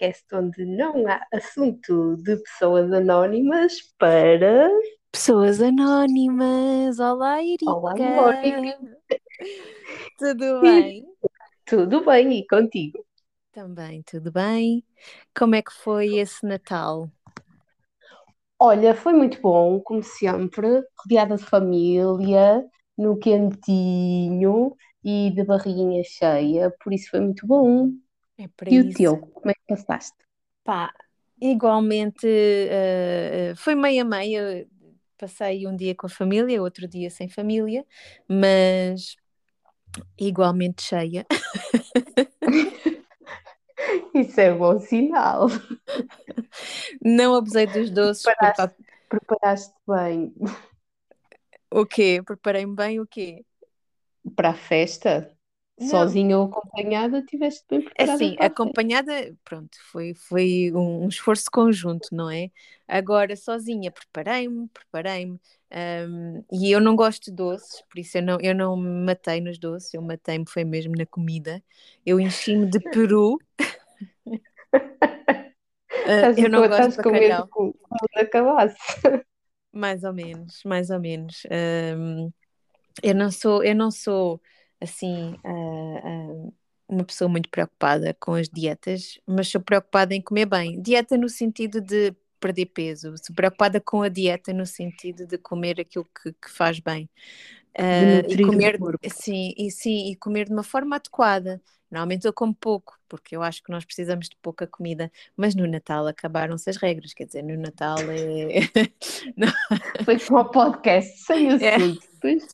podcast onde não há assunto de pessoas anónimas para. Pessoas anónimas. Olá, Erika. Olá, amor. Tudo bem? Tudo bem, e contigo? Também, tudo bem. Como é que foi esse Natal? Olha, foi muito bom, como sempre, rodeada de família, no quentinho e de barriguinha cheia, por isso foi muito bom. É para E o isso. teu, como é que passaste? Pá, igualmente eh, foi meia meia. Passei um dia com a família, outro dia sem família, mas igualmente cheia. Isso é bom sinal. Não abusei dos doces. Preparaste, preparaste bem o quê? Preparei-me bem o quê? para a festa? Não. Sozinha ou acompanhada, estiveste bem preparada Assim, acompanhada, pronto, foi, foi um, um esforço conjunto, não é? Agora, sozinha, preparei-me, preparei-me, hum, e eu não gosto de doces, por isso eu não, eu não me matei nos doces, eu matei-me foi mesmo na comida. Eu enchi-me de peru. Estás, eu não gosto de com bacalhau, acabasse. mais ou menos, mais ou menos. Hum, eu não sou, eu não sou assim ah, ah, uma pessoa muito preocupada com as dietas, mas sou preocupada em comer bem. Dieta no sentido de perder peso, sou preocupada com a dieta no sentido de comer aquilo que, que faz bem. Ah, e comer, sim, e sim, e comer de uma forma adequada. Normalmente eu como pouco, porque eu acho que nós precisamos de pouca comida, mas no Natal acabaram-se as regras, quer dizer, no Natal é. Foi como o podcast, sem É. assunto. Pois,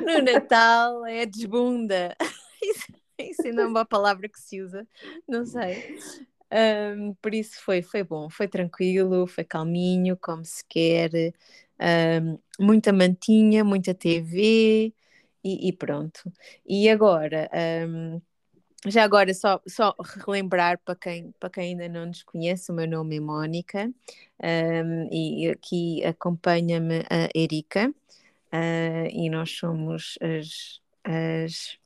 No Natal é desbunda. Isso, isso ainda é uma palavra que se usa, não sei. Ahm, por isso foi, foi bom, foi tranquilo, foi calminho, como se quer. Ahm, muita mantinha, muita TV e, e pronto. E agora, ahm, já agora, só, só relembrar para quem, para quem ainda não nos conhece, o meu nome é Mónica ahm, e aqui acompanha-me a Erika. Ah, e nós somos as, as,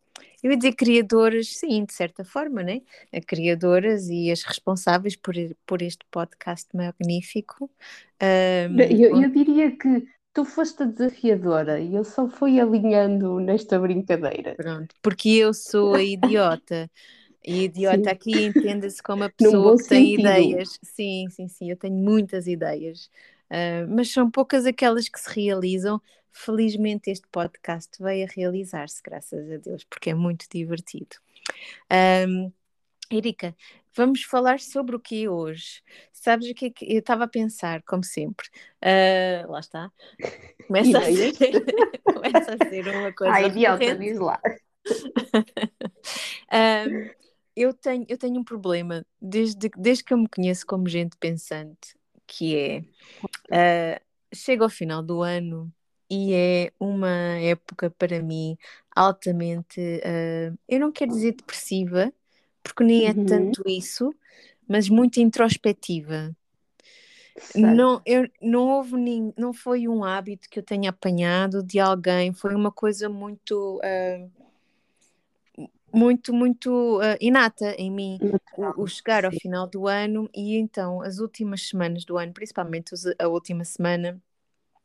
eu ia dizer criadoras, sim, de certa forma, né? A criadoras e as responsáveis por, por este podcast magnífico. Ahm, Eu, eu diria que tu foste a desafiadora e eu só fui alinhando nesta brincadeira. pronto, porque eu sou a idiota. E idiota Sim. aqui entenda-se como a pessoa que tem sentido. ideias. Sim, sim, sim, eu tenho muitas ideias, Ah, mas são poucas aquelas que se realizam. Felizmente este podcast veio a realizar-se, graças a Deus, porque é muito divertido. Ahm, Erika, vamos falar sobre o que hoje? Sabes o que é que eu estava a pensar, como sempre? Ah, lá está. Começa a ser, começa a ser uma coisa Ah, idiota, diz lá. Ahm, eu tenho, eu tenho um problema desde, desde que eu me conheço como gente pensante, que é ah, chega ao final do ano e é uma época para mim altamente, ah, eu não quero dizer depressiva, porque nem é Uhum. tanto isso, mas muito introspectiva. Não, eu, não houve nin- não foi um hábito que eu tenha apanhado de alguém, foi uma coisa muito, ah, muito, muito ah, inata em mim. O, o chegar ao sim. final do ano e então as últimas semanas do ano, principalmente a última semana,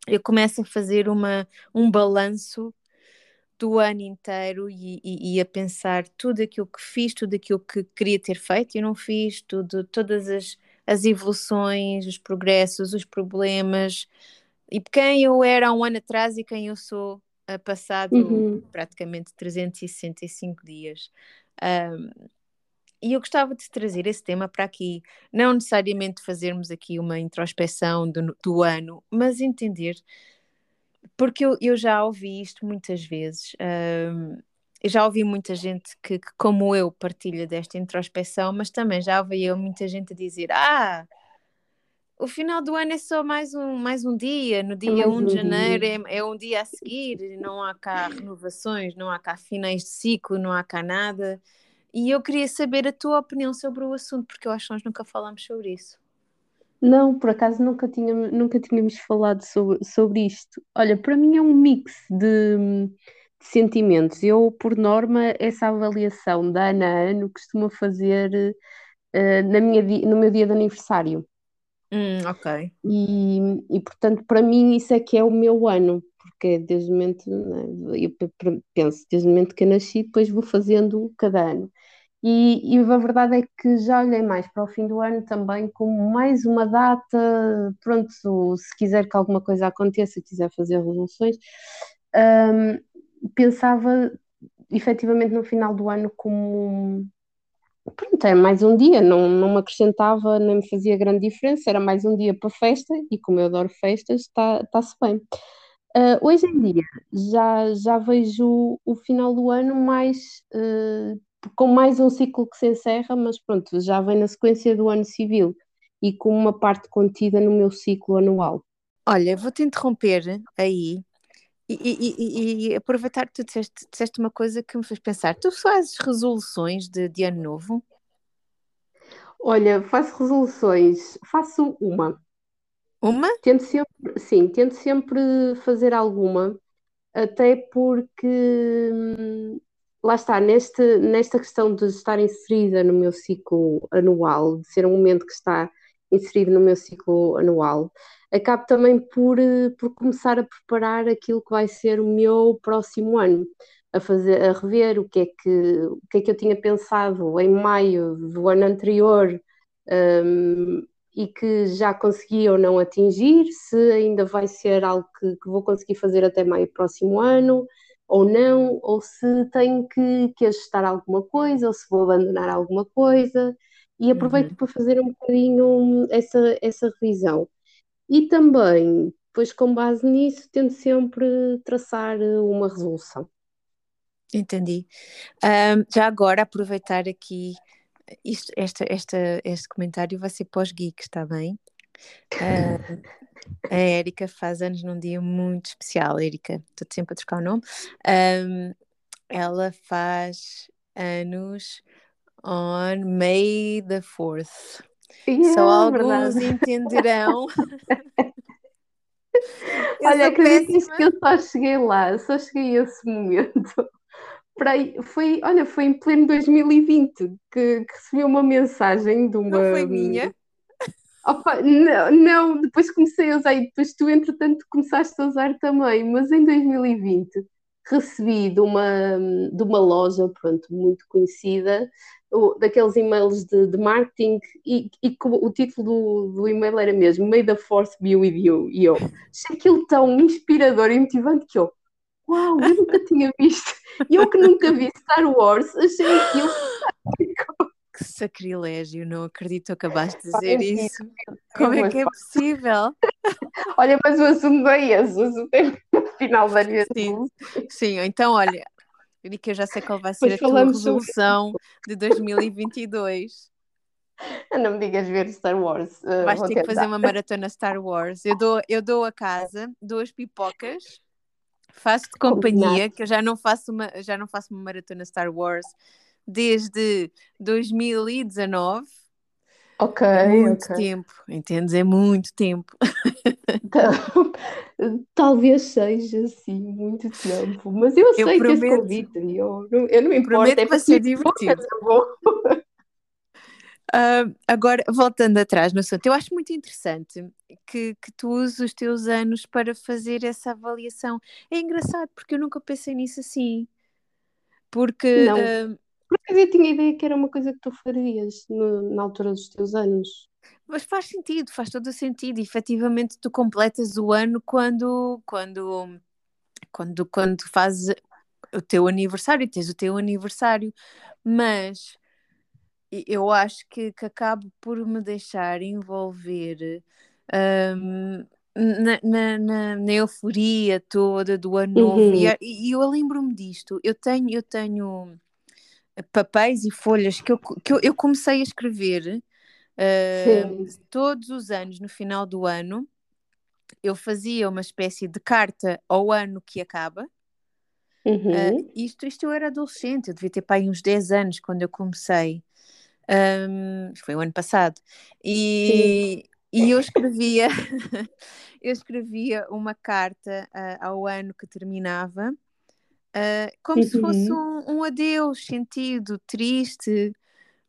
eu começo a fazer uma, um balanço do ano inteiro e, e- e a pensar tudo aquilo que fiz, tudo aquilo que queria ter feito e não fiz, tudo, todas as, as evoluções, os progressos, os problemas e quem eu era há um ano atrás e quem eu sou a passado Uhum. praticamente 365 dias. Ahm, e eu gostava de trazer esse tema para aqui, não necessariamente fazermos aqui uma introspeção do, do ano, mas entender porque eu, eu já ouvi isto muitas vezes. eu já ouvi muita gente que, que, como eu, partilha desta introspeção, mas também já ouvi eu muita gente a dizer: Ah, o final do ano é só mais um, mais um dia, no É dia mais 1 de janeiro é, é um dia a seguir, não há cá renovações, não há cá finais de ciclo, não há cá nada. E eu queria saber a tua opinião sobre o assunto, porque eu acho que nós nunca falamos sobre isso. Não, por acaso nunca tínhamos, nunca tínhamos falado sobre, sobre isto. Olha, para mim é um mix de, de sentimentos. Eu, por norma, essa avaliação de ano a ano costumo fazer uh, na minha, no meu dia de aniversário. Hum, ok. E, e, portanto, para mim, isso é que é o meu ano, porque desde o momento, né, eu penso, desde o momento que eu nasci, depois vou fazendo cada ano. E, e, a verdade é que já olhei mais para o fim do ano também como mais uma data, pronto, se quiser que alguma coisa aconteça, quiser fazer resoluções, um, pensava efetivamente no final do ano como pronto, era mais um dia, não, não me acrescentava, nem me fazia grande diferença, era mais um dia para festa e como eu adoro festas, está-se bem. Uh, hoje em dia já, já vejo o final do ano mais uh, com mais um ciclo que se encerra, mas pronto, já vem na sequência do ano civil e com uma parte contida no meu ciclo anual. Olha, vou-te interromper aí e, e, e, aproveitar que tu disseste, disseste, uma coisa que me fez pensar. Tu fazes resoluções de, de ano novo? Olha, faço resoluções, faço uma. Uma? Tento sempre, sim, tento sempre fazer alguma, até porque hum, lá está, neste, nesta questão de estar inserida no meu ciclo anual, de ser um momento que está inserido no meu ciclo anual, acabo também por, eh, por começar a preparar aquilo que vai ser o meu próximo ano, a fazer, a rever o que é que, o que, é que eu tinha pensado em maio do ano anterior um, e que já consegui ou não atingir, se ainda vai ser algo que, que vou conseguir fazer até maio do próximo ano ou não, ou se tenho que, que ajustar alguma coisa, ou se vou abandonar alguma coisa, e aproveito uhum. para fazer um bocadinho essa, essa revisão. E também, depois com base nisso, tento sempre traçar uma resolução. Entendi. Um, já agora, aproveitar aqui, isto, esta, esta, este comentário vai ser pós-geek, está bem? Uh, a Érica faz anos num dia muito especial, Érica. Estou sempre a trocar o nome. Um, ela faz anos on May the 4th. Yeah, Só alguns verdade. entenderão. Olha, acreditas que eu só cheguei lá, só cheguei a esse momento. Para foi, olha, foi em pleno 2020 que, que recebi uma mensagem de uma. Não foi minha? Opa, não, não, depois comecei a usar e depois tu, entretanto, começaste a usar também, mas em 2020 recebi de uma, de uma loja, pronto, muito conhecida, o, daqueles e-mails de, de marketing e, e o título do, do e-mail era mesmo May the Force be with you. E eu achei aquilo tão inspirador e motivante que eu, uau, eu nunca tinha visto. E eu que nunca vi Star Wars, achei aquilo que sacrilégio, não acredito que acabaste de dizer isso. Como é que é possível? Olha, mas o assunto é esse, o assunto é final da minha sim, sim, então olha, digo que eu já sei qual vai ser pois a tua resolução de 2022. Não me digas ver Star Wars. Uh, Vais ter tentar. que fazer uma maratona Star Wars. Eu dou, eu dou a casa, duas pipocas, faço-te companhia, que eu já não faço uma, já não faço uma maratona Star Wars desde 2019. Ok, é muito okay. tempo, entendes? É muito tempo. Talvez seja assim, muito tempo, mas eu, eu prometo, esse convite, eu, eu não me importo, é para ser divertido. Uh, agora, voltando atrás no assunto, eu acho muito interessante que, que tu uses os teus anos para fazer essa avaliação. É engraçado, porque eu nunca pensei nisso assim. Porque uh, porque eu tinha ideia que era uma coisa que tu farias no, na altura dos teus anos. Mas faz sentido, faz todo o sentido. E, efetivamente, tu completas o ano quando, quando, quando, quando fazes o teu aniversário, tens o teu aniversário. Mas eu acho que, que acabo por me deixar envolver um, na, na, na, na, euforia toda do ano novo. Uhum. E, e eu lembro-me disto. Eu tenho, eu tenho papéis e folhas que eu, que eu, eu comecei a escrever uh, todos os anos, no final do ano, eu fazia uma espécie de carta ao ano que acaba. Uhum. Uh, isto, isto eu era adolescente, eu devia ter pai uns 10 anos quando eu comecei. Um, foi o ano passado. E, e eu escrevia, eu escrevia uma carta uh, ao ano que terminava Uh, como uhum. se fosse uhum. um, um, adeus sentido, triste,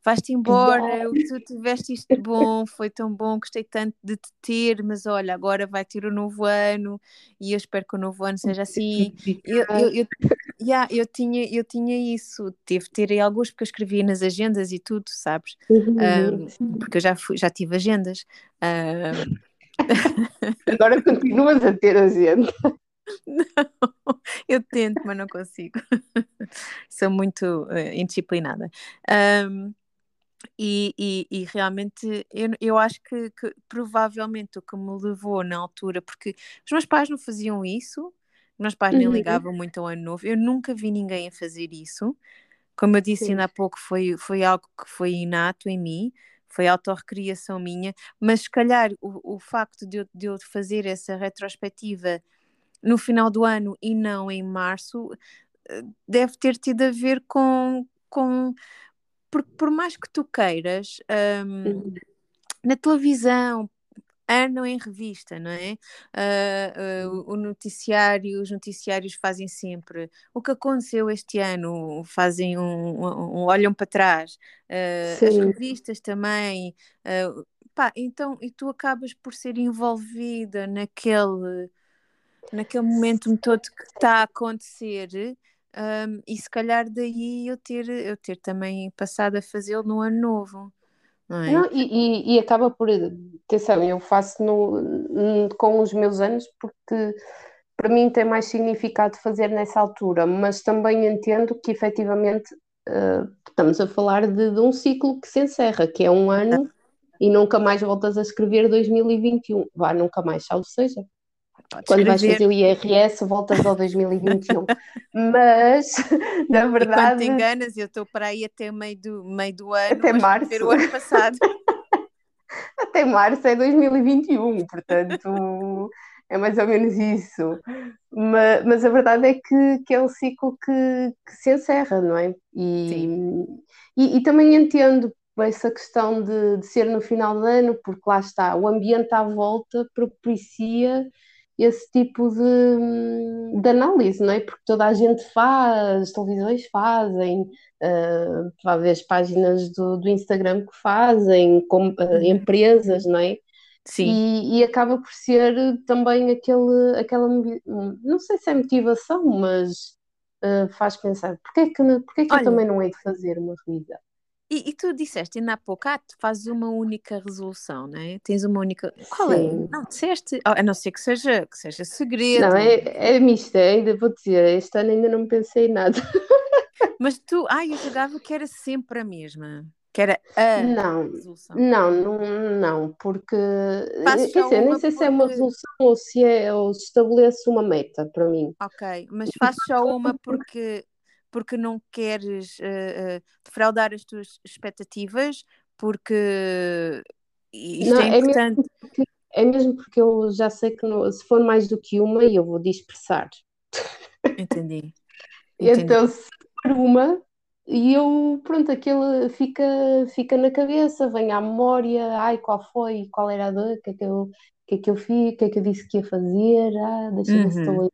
vais-te embora, tu tiveste isto bom, foi tão bom, gostei tanto de te ter, mas olha, agora vai ter o novo ano e eu espero que o novo ano seja assim. Eu, eu, eu, yeah, eu, tinha, eu tinha isso, teve ter aí alguns, porque eu escrevia nas agendas e tudo, sabes? Um, porque eu já, fui, já tive agendas. Um... Agora continuas a ter agenda. Não, eu tento, mas não consigo. Sou muito uh, indisciplinada. Um, e, e, e, realmente eu, eu acho que, que, provavelmente o que me levou na altura, porque os meus pais não faziam isso, os meus pais nem uhum. ligavam muito ao ano novo, eu nunca vi ninguém a fazer isso. Como eu disse ainda há pouco, foi, foi algo que foi inato em mim, foi autorrecriação minha, mas se calhar o, o facto de eu, de eu fazer essa retrospectiva no final do ano e não em março, eh, deve ter tido a ver com. com por, por mais que tu queiras, um, uhum. na televisão, ano em revista, não é? Uh, uh, o noticiário, os noticiários fazem sempre o que aconteceu este ano, fazem um, um, um olham para trás, uh, as revistas também, pá, então, e tu acabas por ser envolvida naquele naquele momento todo que está a acontecer um, e se calhar daí eu ter, eu ter também passado a fazê-lo no ano novo. Não é? Não, e, e, e, acaba por, atenção, eu faço no, com os meus anos porque para mim tem mais significado fazer nessa altura, mas também entendo que efetivamente uh, estamos a falar de, de, um ciclo que se encerra, que é um ano e nunca mais voltas a escrever 2021, vá, nunca mais, salvo seja. Podes Quando vais fazer o IRS, voltas ao 2021. Mas, na verdade. E quando te enganas, eu estou para aí até meio do, meio do ano. Até março. o ano passado. até março é 2021, portanto. é mais ou menos isso. Mas, mas, a verdade é que, que é um ciclo que, que se encerra, não é? E, e, e, também entendo essa questão de, de, ser no final do ano, porque lá está, o ambiente à volta propicia esse tipo de, de análise, não é? Porque toda a gente faz, televisões fazem, uh, as páginas do, do Instagram que fazem, com, uh, empresas, não é? Sim. E, e, acaba por ser também aquele, aquela, não sei se é motivação, mas uh, faz pensar, porque é que, porque é que Olha, eu também não hei de fazer uma revisão? E, e, tu disseste ainda há pouco, ah, tu fazes uma única resolução, não é? Tens uma única. Qual é? Sim. é? Não, disseste, a não ser que seja, que seja segredo. Não, é, é mista, ainda vou dizer, este ano ainda não pensei em nada. Mas tu, ai, eu jogava que era sempre a mesma. Que era a não, resolução. Não, não, não, porque. Faço quer dizer, nem sei porque... se é uma resolução ou se, é, ou se estabelece uma meta para mim. Ok, mas faço só uma porque porque não queres uh, uh, defraudar as tuas expectativas, porque isto não, é, importante. É mesmo, porque, é mesmo porque eu já sei que não, se for mais do que uma, eu vou dispersar. Entendi. Entendi. Então, se for uma, e eu, pronto, aquilo fica, fica na cabeça, vem à memória, ai, qual foi, qual era a dor, o que é que eu, que é que eu fiz, o que é que eu disse que ia fazer, ah, deixa-me uhum. estou uhum.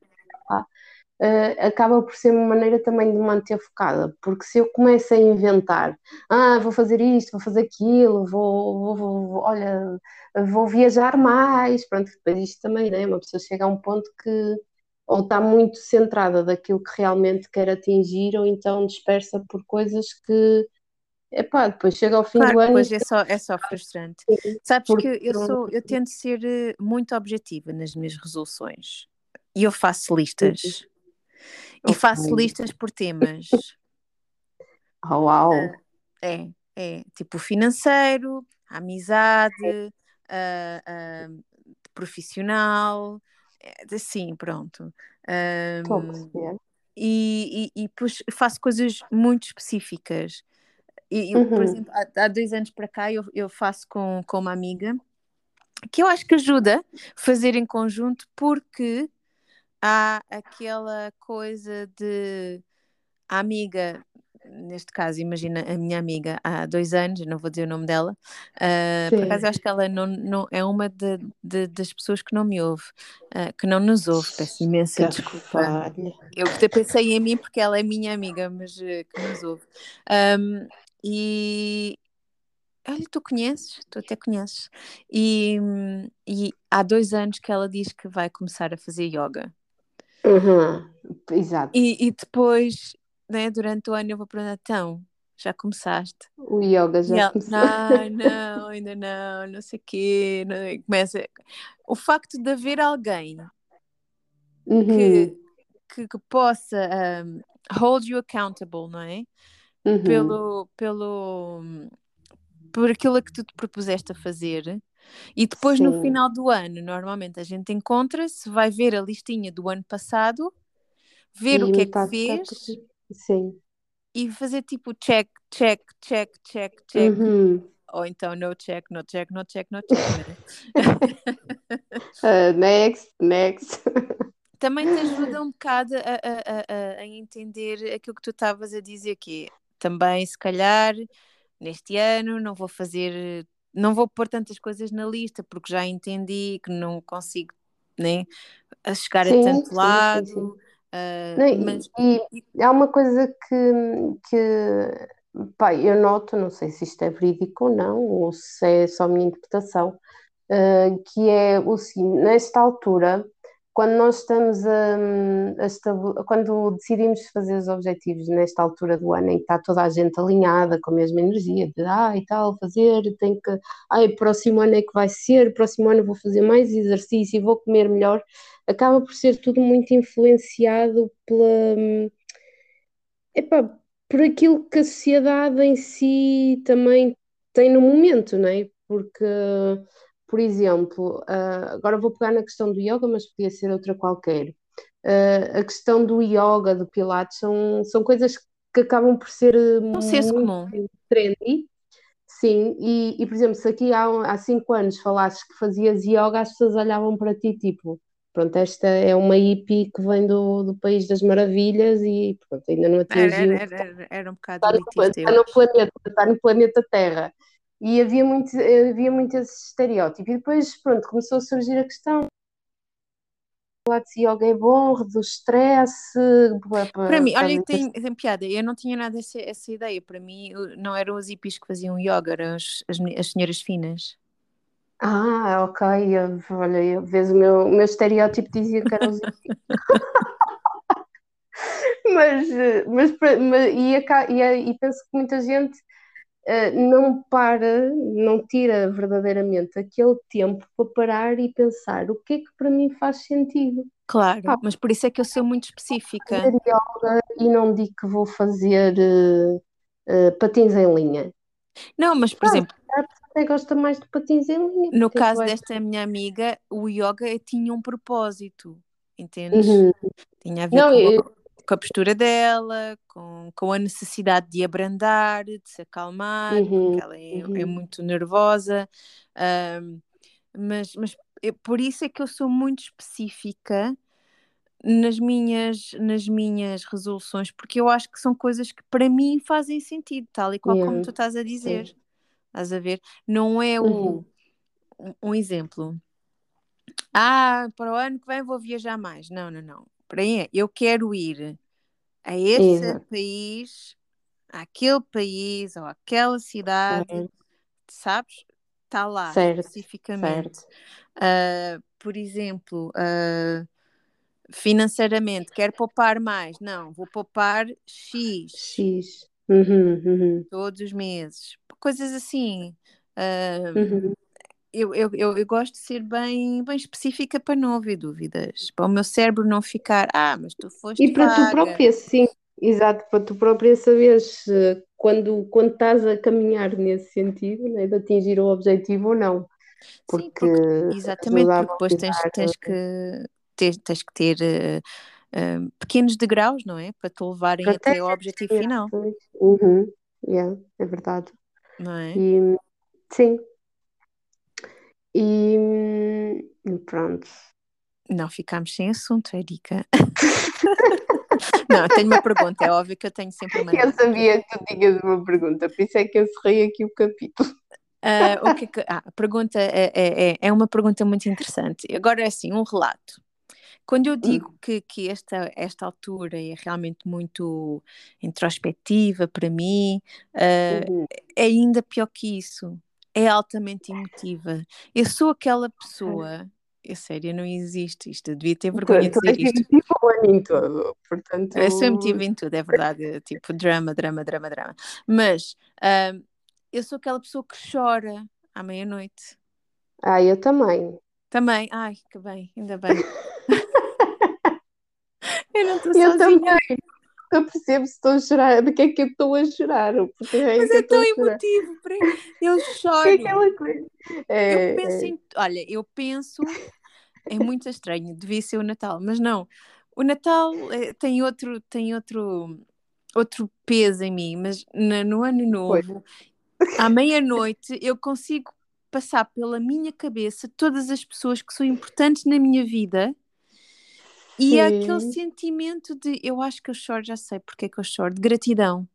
Uh, acaba por ser uma maneira também de manter focada, porque se eu começo a inventar, ah, vou fazer isto, vou fazer aquilo, vou, vou, vou olha, vou viajar mais, pronto, depois isto também, né? Uma pessoa chega a um ponto que ou está muito centrada daquilo que realmente quer atingir, ou então dispersa por coisas que Epá, depois chega ao fim claro, do ano. Depois é só, é só frustrante. Sim, Sabes porque... que eu, sou, eu tento ser eh, muito objetiva nas minhas resoluções e eu faço listas. E faço listas por temas. Oh, uau! Uh, é, é tipo financeiro, amizade, uh, uh, profissional, assim, pronto. Um, e, e, e depois faço coisas muito específicas. E, uhum. por exemplo, há, há, dois anos para cá eu, eu faço com, com uma amiga que eu acho que ajuda fazer em conjunto porque há aquela coisa de a amiga, neste caso, imagina a minha amiga há dois anos, não vou dizer o nome dela, uh, por acaso acho que ela não, não, é uma de, de, das pessoas que não me ouve, uh, que não nos ouve, peço imensa desculpa. Eu até pensei em mim porque ela é minha amiga, mas uh, que nos ouve. Um, e, Olha, tu conheces, tu até conheces. E, e há dois anos que ela diz que vai começar a fazer yoga. Uhum, exato. E, e depois, né, durante o ano, eu vou perguntar: então, já começaste? O yoga já ela, começou. Não, não, ainda não, não sei o quê. Não, começa... O facto de haver alguém Uhum, que, que, que possa um, hold you accountable, não é? uhum. Pelo, pelo, por aquilo que tu te propuseste a fazer. E depois, no Sim. final do ano, normalmente a gente encontra-se, vai ver a listinha do ano passado, ver o E que é que fez Sim. e fazer tipo check, check, check, check, check. Uhum. Ou então no check, no check, no check, no check, né? Uh, next, next. Também te ajuda um bocado a, a, a, a entender aquilo que tu estavas a dizer, que é, também se calhar neste ano não vou fazer, não vou pôr tantas coisas na lista porque já entendi que não consigo né, a chegar a Sim, tanto sim, lado. sim, uh, Não, e- mas e há uma coisa que, que pá, eu noto, não sei se isto é verídico ou não, ou se é só a minha interpretação, uh, que é o seguinte, nesta altura, quando nós estamos a, a estab- quando decidimos fazer os objetivos nesta altura do ano em que está toda a gente alinhada com a mesma energia, de ah e tal, fazer, tem que, ai, próximo ano é que vai ser, próximo ano vou fazer mais exercício e vou comer melhor, acaba por ser tudo muito influenciado pela, epá, por aquilo que a sociedade em si também tem no momento, não é? Porque, por exemplo, ah, agora vou pegar na questão do yoga, mas podia ser outra qualquer. Ah, a questão do yoga, do pilates, são, são coisas que acabam por ser um senso muito comum. trendy, sim, e, e, por exemplo, se aqui há, há cinco anos falasses que fazias yoga, as pessoas olhavam para ti tipo, pronto, esta é uma hippie que vem do, do País das Maravilhas e pronto, ainda não Era, atingiu era, era, era um bocado está elitista, está no planeta, está no planeta Terra. E havia muito, havia muito esse estereótipo. E depois, pronto, começou a surgir a questão. Pilates e yoga é bom, reduz stress. Para mim, olha tem, tem piada, eu não tinha nada essa, essa ideia. Para mim, não eram os hippies que faziam yoga, eram as, as, as senhoras finas. Ah, ok. Eu, olha, eu, vês o meu, o meu estereótipo dizia que eram os hippies. mas, mas, mas e, e, e penso que muita gente não para, não tira verdadeiramente aquele tempo para parar e pensar o que é que para mim faz sentido. Claro, ah, mas por isso é que eu sou muito específica. Yoga e não digo que vou fazer uh, uh, patins em linha. Não, mas por ah, exemplo, até gosta mais de patins em linha. No caso desta minha amiga, o yoga tinha um propósito, entendes? Uhum. Tinha a ver não, com, eu... com, a postura dela, com, com a necessidade de abrandar, de se acalmar, uhum. porque ela é, uhum. é muito nervosa. Um, mas, mas eu, por isso é que eu sou muito específica nas minhas, nas minhas resoluções, porque eu acho que são coisas que para mim fazem sentido, tal e qual yeah. como tu estás a dizer. Sim. Estás a ver? Não é o, Uhum. um, um exemplo. Ah, para o ano que vem vou viajar mais. Não, não, não. Para eu quero ir a esse Exato. país, àquele país ou àquela cidade, Certo. sabes? Está lá Certo, especificamente. certo. Ah, por exemplo, ah, financeiramente, quero poupar mais. Não, vou poupar X X. Uhum, uhum. todos os meses. Coisas assim. Ah, Uhum. Eu, eu, eu, eu gosto de ser bem, bem específica para não haver dúvidas. Para o meu cérebro não ficar, ah, mas tu foste E para tu vaga. própria, sim, exato, para tu própria saberes eh, quando, quando estás a caminhar nesse sentido, né, de atingir o objetivo ou não. Porque, Sim, porque exatamente, porque depois tens, tens que tens, tens que ter eh, pequenos degraus, não é? Para te levarem Para até ao objetivo final, Uhum, yeah, é verdade. não é? E, sim. E e pronto. Não ficámos sem assunto, Erika. não, tenho uma pergunta, é óbvio que eu tenho sempre uma. Eu sabia que tu tinhas uma pergunta, por isso é que eu cerrei aqui o capítulo. Ah, o que é que- ah, a pergunta é, é, é- é uma pergunta muito interessante. Agora é assim, um relato. Quando eu digo que, que esta, esta altura é realmente muito introspectiva para mim, uh, uhum. é ainda pior que isso. É altamente emotiva. Eu sou aquela pessoa é sério, não existe isto. Eu devia ter vergonha de dizer isto. Tipo o ano todo, portanto... Eu sou emotiva em tudo, é verdade. tipo, drama, drama, drama, drama. Mas uh, eu sou aquela pessoa que chora à meia-noite. Ah, eu também. Também? Ai, que bem, ainda bem. eu não estou sozinha. Eu também. Eu percebo se estou a chorar, porque é que eu estou a chorar. Porque é Mas é tão emotivo, eu choro. É aquela coisa? É, eu penso é. em. Olha, eu penso. É muito estranho, devia ser o Natal, mas não. O Natal é, tem outro, tem outro, outro peso em mim, mas no, no ano novo, Foi. à meia-noite, eu consigo passar pela minha cabeça todas as pessoas que são importantes na minha vida e é aquele sentimento de eu acho que eu choro, já sei porque é que eu choro, de gratidão.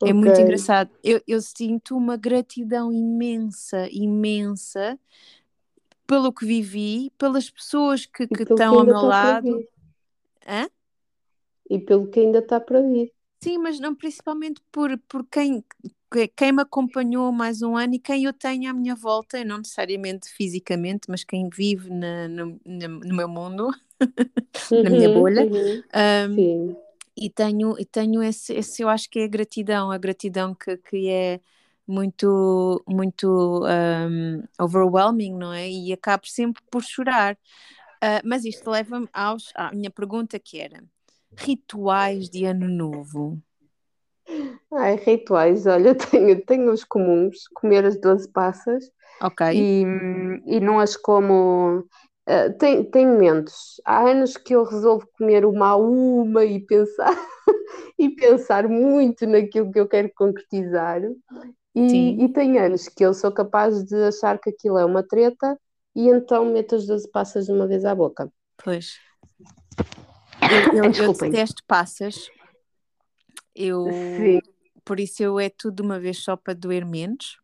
Okay. É muito engraçado. Eu, eu sinto uma gratidão imensa, imensa pelo que vivi, pelas pessoas que, que estão ao meu lado. Hã? E pelo que ainda está para vir. Sim, mas não principalmente por, por quem, quem me acompanhou mais um ano e quem eu tenho à minha volta, não necessariamente fisicamente, mas quem vive na, no, no, meu mundo, na minha uhum, bolha. Uhum, um, e tenho, e tenho esse, esse, eu acho que é a gratidão, a gratidão que, que é muito, muito um, overwhelming, não é? E acabo sempre por chorar. Uh, mas isto leva-me à minha pergunta que era Rituais de Ano Novo. Ai, rituais, olha, tenho, tenho os comuns, comer as 12 passas Ok. e, e não as como. Uh, tem, tem momentos. Há anos que eu resolvo comer uma a uma e pensar e pensar muito naquilo que eu quero concretizar. E, e tem anos que eu sou capaz de achar que aquilo é uma treta e então meto as 12 passas de uma vez à boca. Pois. Eu, eu, eu detesto passas. Eu, Sim. Por isso eu é tudo de uma vez só para doer menos.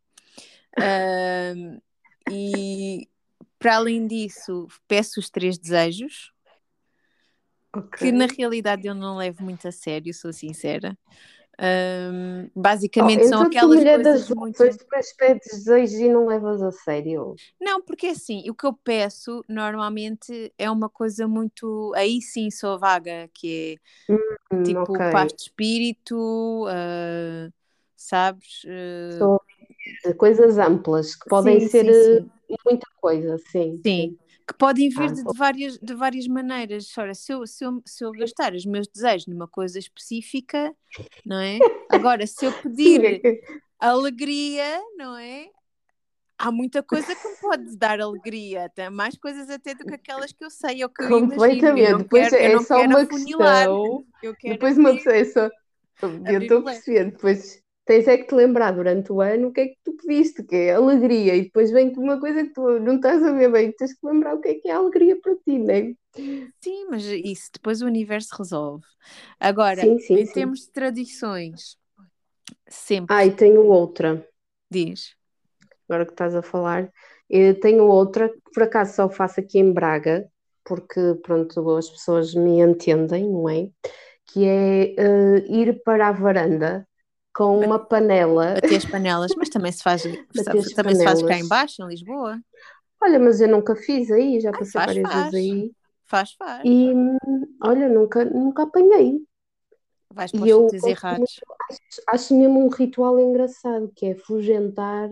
Uh, e para além disso, peço os três desejos. Okay. Que na realidade eu não levo muito a sério, sou sincera. Um, basicamente oh, são aquelas coisas das muito... depois pedes desejos e não levas a sério não, porque assim, o que eu peço normalmente é uma coisa muito aí sim sou vaga que é hum, tipo okay. paz de espírito uh, sabes uh... coisas amplas que podem sim, ser sim, sim. Eh, muita coisa, sim. Sim, que podem vir de, de, várias, de várias maneiras. Ora, se eu, se, eu, se eu gastar os meus desejos numa coisa específica, não é? Agora, se eu pedir alegria, não é? Há muita coisa que me pode dar alegria, até mais coisas até do que aquelas que eu sei, ou que eu Completamente. Depois quero, é só uma questão. Depois uma pessoa é só. Eu estou a perceber, depois tens é que te lembrar durante o ano o que é que tu pediste, que é alegria, e depois vem-te uma coisa que tu não estás a ver bem, tens que lembrar o que é que é alegria para ti, não é? Sim, mas isso depois o universo resolve. Agora, sim, sim, em sim. termos de tradições, sempre. Ah, e tenho outra. Diz. Agora que estás a falar, eu tenho outra que por acaso só faço aqui em Braga, porque pronto, as pessoas me entendem, não é? Que é uh, ir para a varanda com uma panela. Bater as panelas, mas também se faz, também se faz cá embaixo, em Lisboa. Olha, mas eu nunca fiz aí, já passei faz, várias faz. vezes aí. Faz, faz. E olha, nunca, nunca apanhei. Vais para os sítios errados. Acho, acho mesmo um ritual engraçado, que é fugentar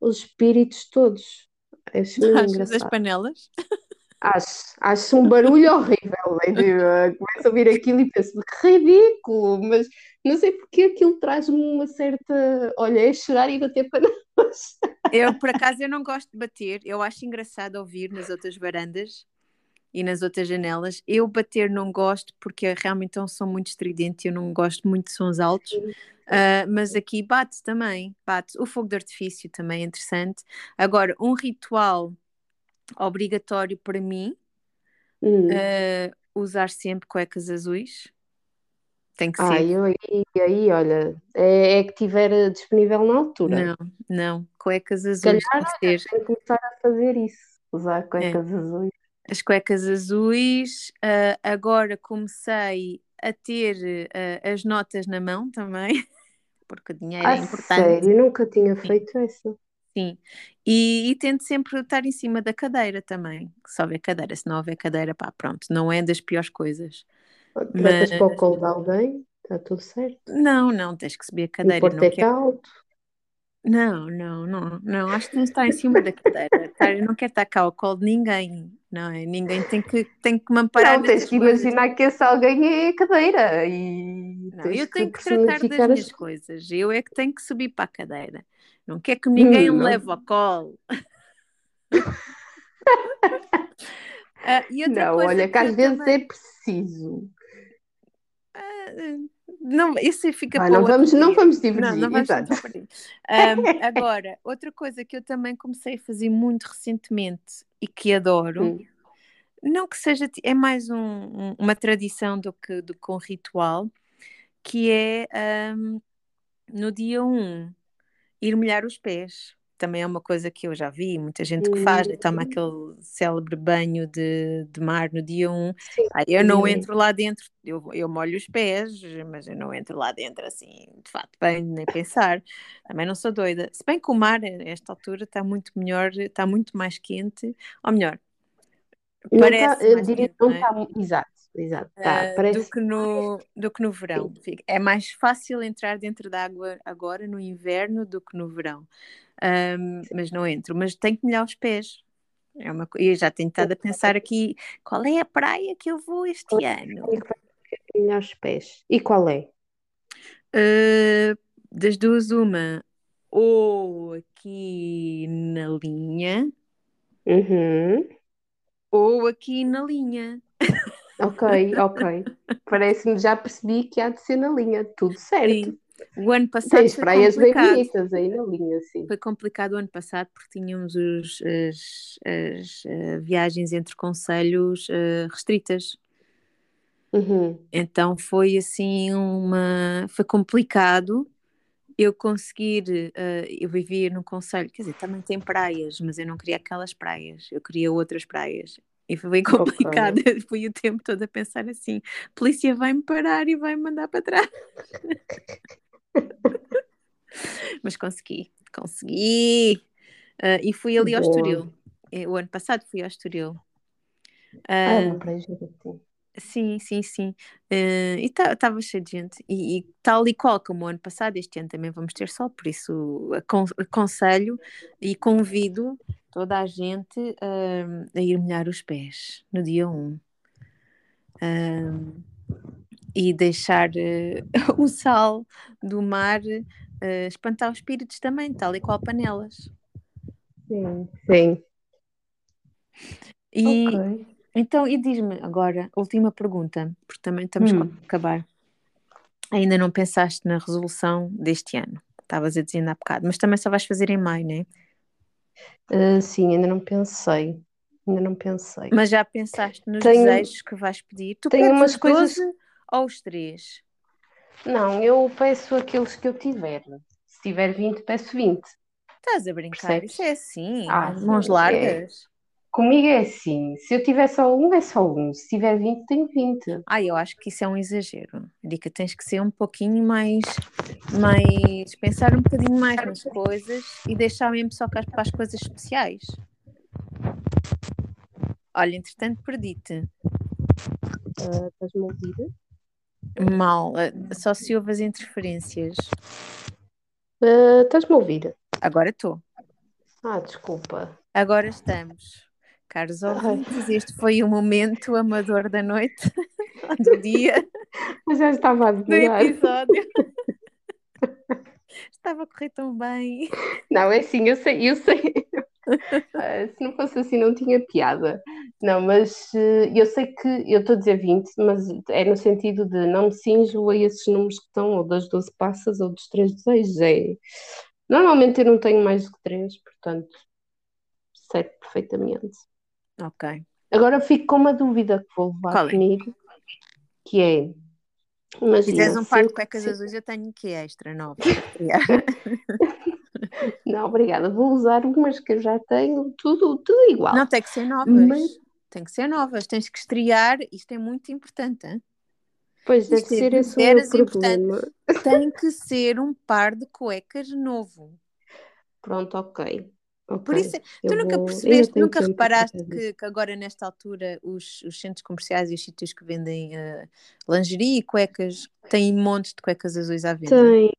os espíritos todos. Acho mesmo engraçado. as panelas? Acho, acho um barulho horrível. Né? Começo a ouvir aquilo e penso que ridículo, mas não sei porque aquilo traz-me uma certa. Olha, é chorar e bater panelas. Eu, por acaso, eu não gosto de bater, eu acho engraçado ouvir nas outras varandas e nas outras janelas. Eu bater não gosto porque realmente é um som muito estridente, eu não gosto muito de sons altos. Uh, mas aqui bate também, bate. O fogo de artifício também é interessante. Agora, um ritual obrigatório para mim hum. uh, usar sempre cuecas azuis. Tem que ah, ser. E aí, olha, é, é, que tiver disponível na altura. Não, não, cuecas azuis. Calhar, tem que ser. Começar a fazer isso, usar cuecas é. azuis. as cuecas azuis. Uh, agora comecei a ter uh, as notas na mão também, porque o dinheiro Ah, é importante. sério? Nunca tinha feito essa. Sim, e, e tento sempre estar em cima da cadeira também. Se houver cadeira, se não houver cadeira, pá, pronto, não é das piores coisas. Tretas para o Mas colo de alguém, está tudo certo. não, não, tens que subir a cadeira. pôr Não teto quero. alto. Não, não, não, não. Acho que tens de estar em cima da cadeira. Estar- Eu não quero estar cá ao colo de ninguém, não é? Ninguém tem que, tem que me amparar Não, tens que coisas. imaginar que esse alguém é a cadeira e Não, eu que tenho que tratar das personificar as minhas coisas. Eu é que tenho que subir para a cadeira. Não quero que ninguém Hum, me não. leve ao colo. Ah, Não, olha, que que às vezes também. é preciso. Ah, não, isso fica para não vamos, não vamos Não, não vamos exato. Ahm, agora, outra coisa que eu também comecei a fazer muito recentemente e que adoro, Hum, não que seja, é mais um- um- uma tradição do que, do que um ritual, que é ahm, no dia 1 ir molhar os pés. Também é uma coisa que eu já vi, muita gente que faz, e toma hum, aquele célebre banho de, de mar no dia 1. sim, Aí eu não um. entro lá dentro, eu, eu molho os pés, mas eu não entro lá dentro assim, de fato, bem, nem pensar. Também não sou doida. Se bem que o mar, a esta altura, está muito melhor, está muito mais quente, ou melhor, está, parece mais diria quente, que não não é? está, exato, exato, tá, do parece que no, do que no verão. sim. É mais fácil entrar dentro da água agora no inverno do que no verão. Ahm, mas não entro, mas tenho que molhar os pés. É uma, eu já tenho estado a pensar aqui qual é a praia que eu vou este ano. Tenho que molhar os pés. E qual é? Uh, das duas, uma, ou aqui na linha, Uhum. ou aqui na linha. Ok, ok. Parece-me, já percebi que há de ser na linha, tudo certo. Sim, o ano passado Tens praias bem bonitas aí na linha, sim. Foi complicado o ano passado porque tínhamos os- as, as, eh, viagens entre concelhos eh, restritas. Uhum. Então foi assim uma. Foi complicado eu conseguir. eh, eu vivia num concelho, quer dizer, também tem praias, mas eu não queria aquelas praias, eu queria outras praias. E foi bem complicado. Ok. Fui o tempo todo a pensar assim: a polícia vai-me parar e vai-me mandar para trás. Mas consegui, consegui. Ah, e fui ali ao Boa. Estoril. Eh, O ano passado fui ao Estoril. Ah, é Ah, uma praia gira, sim. sim, sim. Ah, e estava cheio de gente. E, e tal e qual como o ano passado, este ano também vamos ter sol, por isso acon- aconselho e convido toda a gente ah, a ir molhar os pés no dia 1. Ah, e deixar eh, o sal do mar eh, espantar os espíritos também, tal e qual panelas. Sim, sim. E Ok. Então, e diz-me agora, última pergunta, porque também estamos Hum. a acabar. Ainda não pensaste na resolução deste ano? Estavas a dizer ainda há bocado, mas também só vais fazer em maio, né? Ah, sim, ainda não pensei. Ainda não pensei. Mas já pensaste nos Tenho- desejos que vais pedir? Tu tenho umas coisas- 12 ou os 3? Não, eu peço aqueles que eu tiver. Se tiver 20, peço 20. Estás a brincar? Percebes? Isso é assim, Ah, mãos sim, largas? Comigo é assim. Se eu tiver só um, é só um. Se tiver 20, tenho 20. Ah, eu acho que isso é um exagero. Dica, tens que ser um pouquinho mais, mais, pensar um bocadinho mais nas coisas e deixar mesmo só para as coisas especiais. Olha, entretanto, perdi-te. Ah, Estás-me a ouvir? Mal, eh, só se houve as interferências. Ah, Estás-me a ouvir? Agora estou. Ah, desculpa. Agora estamos. Caros ouvintes, este foi o momento amador da noite, do dia, Mas já estava a do demorar. episódio. Estava a correr tão bem. Não, é assim, eu sei, eu sei. Ah, se não fosse assim, não tinha piada. Não, mas eh, eu sei que eu estou a dizer 20, mas é no sentido de não me cinjo a esses números que estão, ou das 12 passas, ou dos 3 desejos. É... Normalmente eu não tenho mais do que 3, portanto, serve perfeitamente. Ok. Agora fico com uma dúvida que vou levar Qual é? comigo, que é, Se imagina, fizeres um se par de cuecas se- azuis, eu tenho que extra nova. Não, obrigada, vou usar umas que eu já tenho, tudo, tudo igual. Não tem que ser novas. Mas- tem que ser novas, tens que estrear, isto é muito importante. Hein? Pois deve Isto é ser esse o meu deveras problema. Tem que ser um par de cuecas novo. Pronto, ok. Por Ok. isso, tu nunca vou- percebeste, nunca para reparaste que, que agora nesta altura os, os centros comerciais e os sítios que vendem eh, lingerie e cuecas têm montes de cuecas azuis à venda? Tem.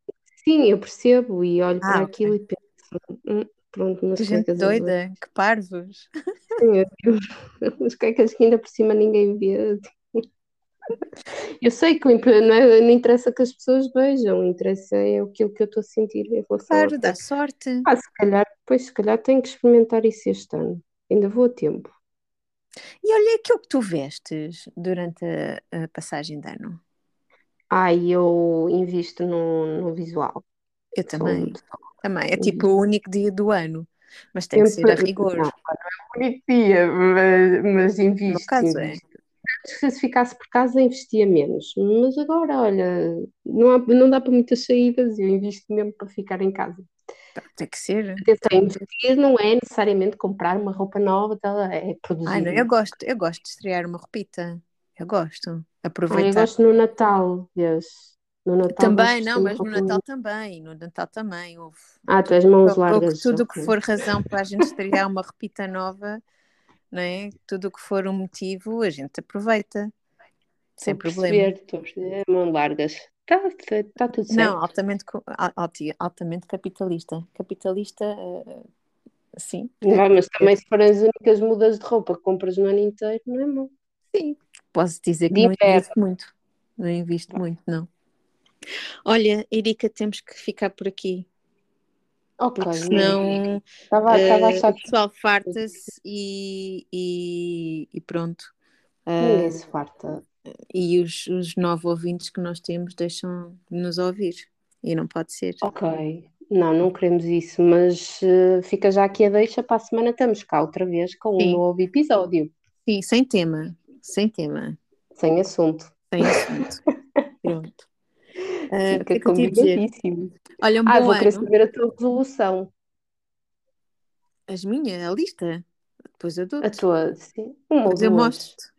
Sim, eu percebo e olho Ah, para ok. aquilo e penso, "Hum, pronto, nas Que gente cuecas azuis." doida, que parvos. Sim, eu as cuecas que ainda por cima ninguém vê. Eu sei que não, é- não interessa que as pessoas vejam, interessa é aquilo que eu estou a sentir em relação Claro, dá sorte. Ah, se calhar, pois, se calhar tenho que experimentar isso este ano. Ainda vou a tempo. E olha aquilo que tu vestes durante a, a passagem de ano. Ah, eu invisto no, no visual. Eu também. Também. É Uhum. tipo o único dia do ano. Mas tem que ser a rigor. Não, não é o único dia, mas, mas invisto. No caso, é. invisto. Antes, se ficasse por casa, investia menos. Mas agora, olha, não, há- não dá para muitas saídas e eu invisto mesmo para ficar em casa. Tem que ser. Investir não é necessariamente comprar uma roupa nova, tá? é produzir. Ai, não, eu gosto, eu gosto de estrear uma roupita. Eu gosto. Ah, eu Aproveitar. gosto no Natal, vês? No Natal Também, não, mas no Natal também. No Natal também. Houve. Ah, tu és mãos largas. tudo o que for razão para a gente estrear uma roupita nova, não é? Tudo o que for um motivo, a gente aproveita. Sem problema. estou a. Mãos largas. Está tá tudo certo. Não, altamente, altamente capitalista. Capitalista, eh, sim. Não, mas também se forem as únicas mudas de roupa que compras no ano inteiro, não é mau. Sim, posso dizer que De não invisto muito. Não invisto muito, não. Olha, Erika, temos que ficar por aqui, Ok, porque senão estava, estava a eh, achar o pessoal farta-se e, e, e pronto. Eh, ninguém se farta. e os, os nove ouvintes que nós temos deixam de nos ouvir. E não pode ser. Ok, não, não queremos isso, mas eh, fica já aqui a deixa para a semana estamos cá outra vez com um Sim. novo episódio, Sim, sem tema. Sem tema. sem assunto. Sem assunto. Pronto. O Fica dizer? combinadíssimo. Olha, um Ah, vou querer ano. saber a tua resolução. As minhas, a lista. Depois eu A dou-te. tua, sim, Depois eu duas. mostro-te.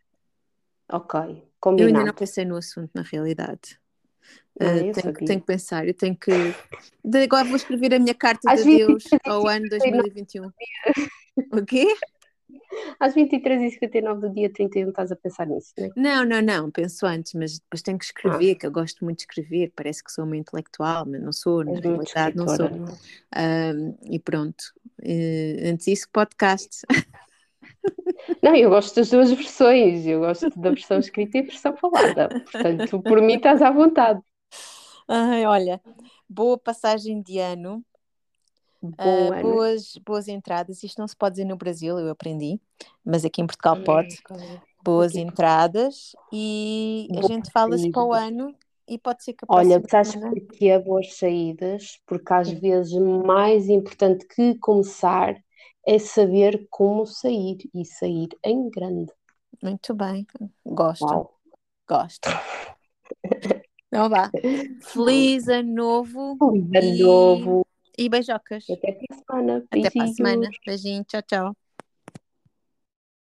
Ok, Eu ainda não combinado. pensei no assunto, na realidade. Ah, eu tenho, tenho que pensar, eu tenho que. de- Agora vou escrever a minha carta Às de adeus 23 ao ano 2021. O quê? Às 23h59 do dia 31 estás a pensar nisso, não é? Não, não, não, penso antes, mas depois tenho que Ah. escrever, que eu gosto muito de escrever, parece que sou uma intelectual, mas não sou, na realidade não sou. não e pronto. Eh, antes disso, podcast. Não, eu gosto das duas versões. Eu gosto da versão escrita e da versão falada. Portanto, por mim estás à vontade. Ai, olha, boa passagem de ano, Ah, ano. boas, boas entradas. Isto não se pode dizer no Brasil, eu aprendi, mas aqui em Portugal pode. Ok. Boas entradas e a Boas gente fala-se para o ano e pode ser que a Olha, sabes semana. porquê é boas saídas? Porque às Sim. vezes mais importante que começar é saber como sair e sair em grande. Muito bem, gosto, Uau! gosto. Então vá. Feliz ano novo Feliz ano e, novo! E beijocas. Até para a semana. Até para a semana. Beijinho, tchau, tchau.